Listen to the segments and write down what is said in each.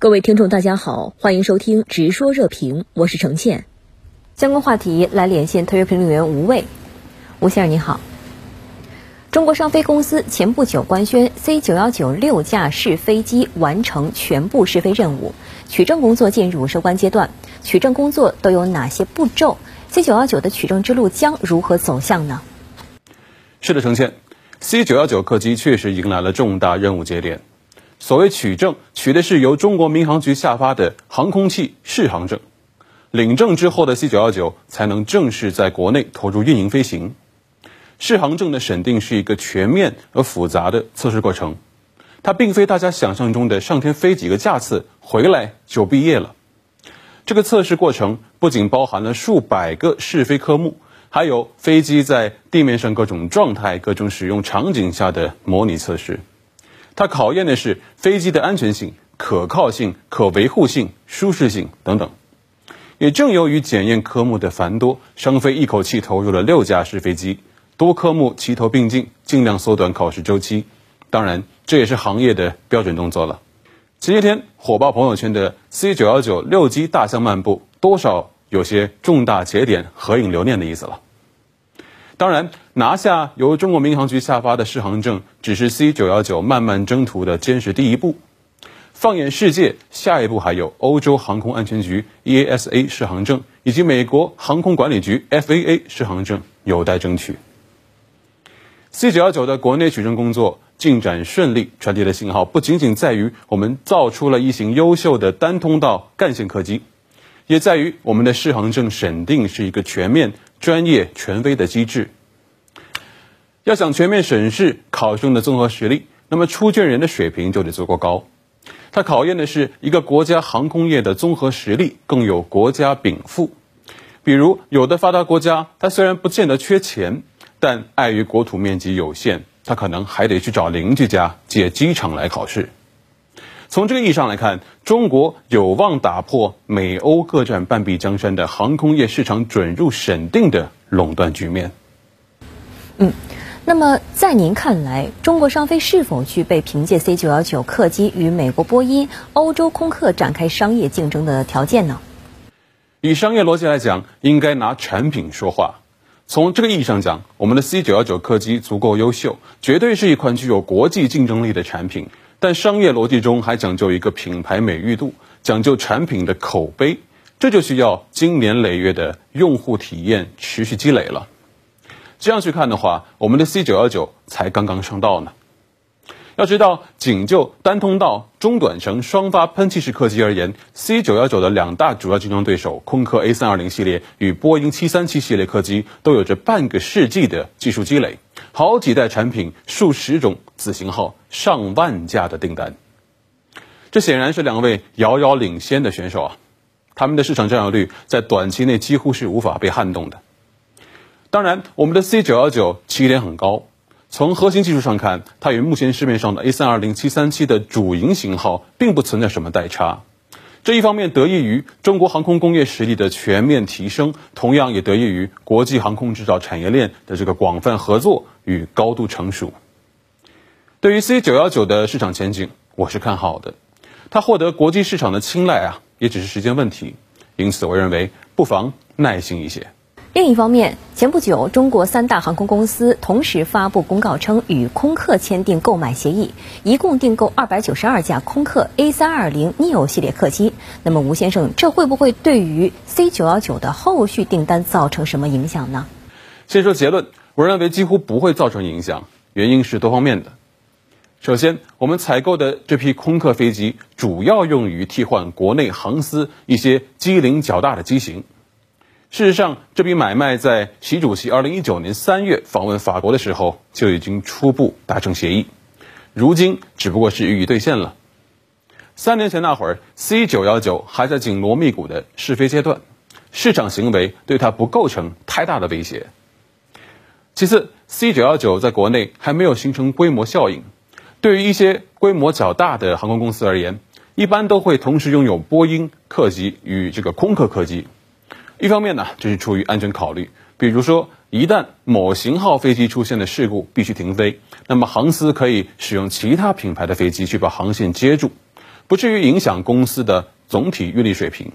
各位听众，大家好，欢迎收听《直说热评》，我是程倩。相关话题来连线特约评论员吴卫。吴先生你好。中国商飞公司前不久官宣，C 九幺九六架试飞机完成全部试飞任务，取证工作进入收官阶段。取证工作都有哪些步骤？C 九幺九的取证之路将如何走向呢？是的，程倩，C 九幺九客机确实迎来了重大任务节点。所谓取证，取的是由中国民航局下发的航空器适航证。领证之后的 C 九幺九才能正式在国内投入运营飞行。适航证的审定是一个全面而复杂的测试过程，它并非大家想象中的上天飞几个架次回来就毕业了。这个测试过程不仅包含了数百个试飞科目，还有飞机在地面上各种状态、各种使用场景下的模拟测试。它考验的是飞机的安全性、可靠性、可维护性、舒适性等等。也正由于检验科目的繁多，商飞一口气投入了六架试飞机，多科目齐头并进，尽量缩短考试周期。当然，这也是行业的标准动作了。前些天火爆朋友圈的 C 九幺九六机大象漫步，多少有些重大节点合影留念的意思了。当然，拿下由中国民航局下发的适航证，只是 C 九幺九漫漫征途的坚实第一步。放眼世界，下一步还有欧洲航空安全局 EASA 适航证，以及美国航空管理局 FAA 适航证有待争取。C 九幺九的国内取证工作进展顺利，传递的信号不仅仅在于我们造出了一型优秀的单通道干线客机，也在于我们的适航证审定是一个全面。专业权威的机制，要想全面审视考生的综合实力，那么出卷人的水平就得足够高。它考验的是一个国家航空业的综合实力，更有国家禀赋。比如，有的发达国家，它虽然不见得缺钱，但碍于国土面积有限，它可能还得去找邻居家借机场来考试。从这个意义上来看，中国有望打破美欧各占半壁江山的航空业市场准入审定的垄断局面。嗯，那么在您看来，中国商飞是否具备凭借 C 九幺九客机与美国波音、欧洲空客展开商业竞争的条件呢？以商业逻辑来讲，应该拿产品说话。从这个意义上讲，我们的 C 九幺九客机足够优秀，绝对是一款具有国际竞争力的产品。但商业逻辑中还讲究一个品牌美誉度，讲究产品的口碑，这就需要经年累月的用户体验持续积累了。这样去看的话，我们的 C 九幺九才刚刚上道呢。要知道，仅就单通道中短程双发喷气式客机而言，C 九幺九的两大主要竞争对手空客 A 三二零系列与波音七三七系列客机都有着半个世纪的技术积累。好几代产品、数十种子型号、上万架的订单，这显然是两位遥遥领先的选手啊！他们的市场占有率在短期内几乎是无法被撼动的。当然，我们的 C 九幺九起点很高，从核心技术上看，它与目前市面上的 A 三二零、七三七的主营型号并不存在什么代差。这一方面得益于中国航空工业实力的全面提升，同样也得益于国际航空制造产业链的这个广泛合作与高度成熟。对于 C 九幺九的市场前景，我是看好的。它获得国际市场的青睐啊，也只是时间问题。因此，我认为不妨耐心一些。另一方面，前不久，中国三大航空公司同时发布公告称，与空客签订购买协议，一共订购二百九十二架空客 A320neo 系列客机。那么，吴先生，这会不会对于 C919 的后续订单造成什么影响呢？先说结论，我认为几乎不会造成影响，原因是多方面的。首先，我们采购的这批空客飞机主要用于替换国内航司一些机龄较大的机型。事实上，这笔买卖在习主席二零一九年三月访问法国的时候就已经初步达成协议，如今只不过是予以兑现了。三年前那会儿，C 九幺九还在紧锣密鼓的试飞阶段，市场行为对它不构成太大的威胁。其次，C 九幺九在国内还没有形成规模效应，对于一些规模较大的航空公司而言，一般都会同时拥有波音客机与这个空客客机。一方面呢，这是出于安全考虑，比如说，一旦某型号飞机出现了事故，必须停飞，那么航司可以使用其他品牌的飞机去把航线接住。不至于影响公司的总体运力水平。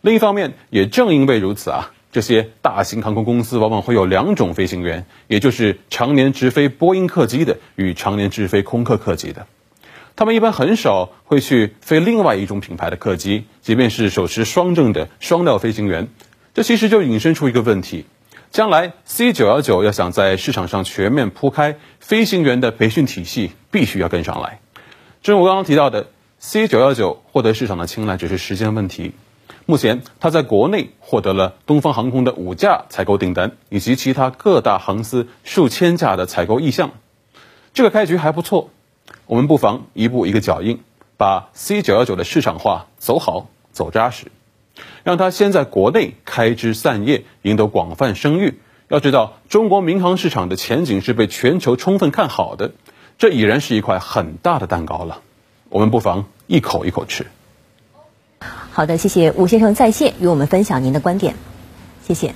另一方面，也正因为如此啊，这些大型航空公司往往会有两种飞行员，也就是常年直飞波音客机的与常年直飞空客客机的。他们一般很少会去飞另外一种品牌的客机，即便是手持双证的双料飞行员。这其实就引申出一个问题：将来 C 九幺九要想在市场上全面铺开，飞行员的培训体系必须要跟上来。正如我刚刚提到的，C 九幺九获得市场的青睐只是时间问题。目前，它在国内获得了东方航空的五架采购订单，以及其他各大航司数千架的采购意向。这个开局还不错，我们不妨一步一个脚印，把 C 九幺九的市场化走好走扎实，让它先在国内开枝散叶，赢得广泛声誉。要知道，中国民航市场的前景是被全球充分看好的，这已然是一块很大的蛋糕了。我们不妨一口一口吃。好的，谢谢吴先生在线与我们分享您的观点，谢谢。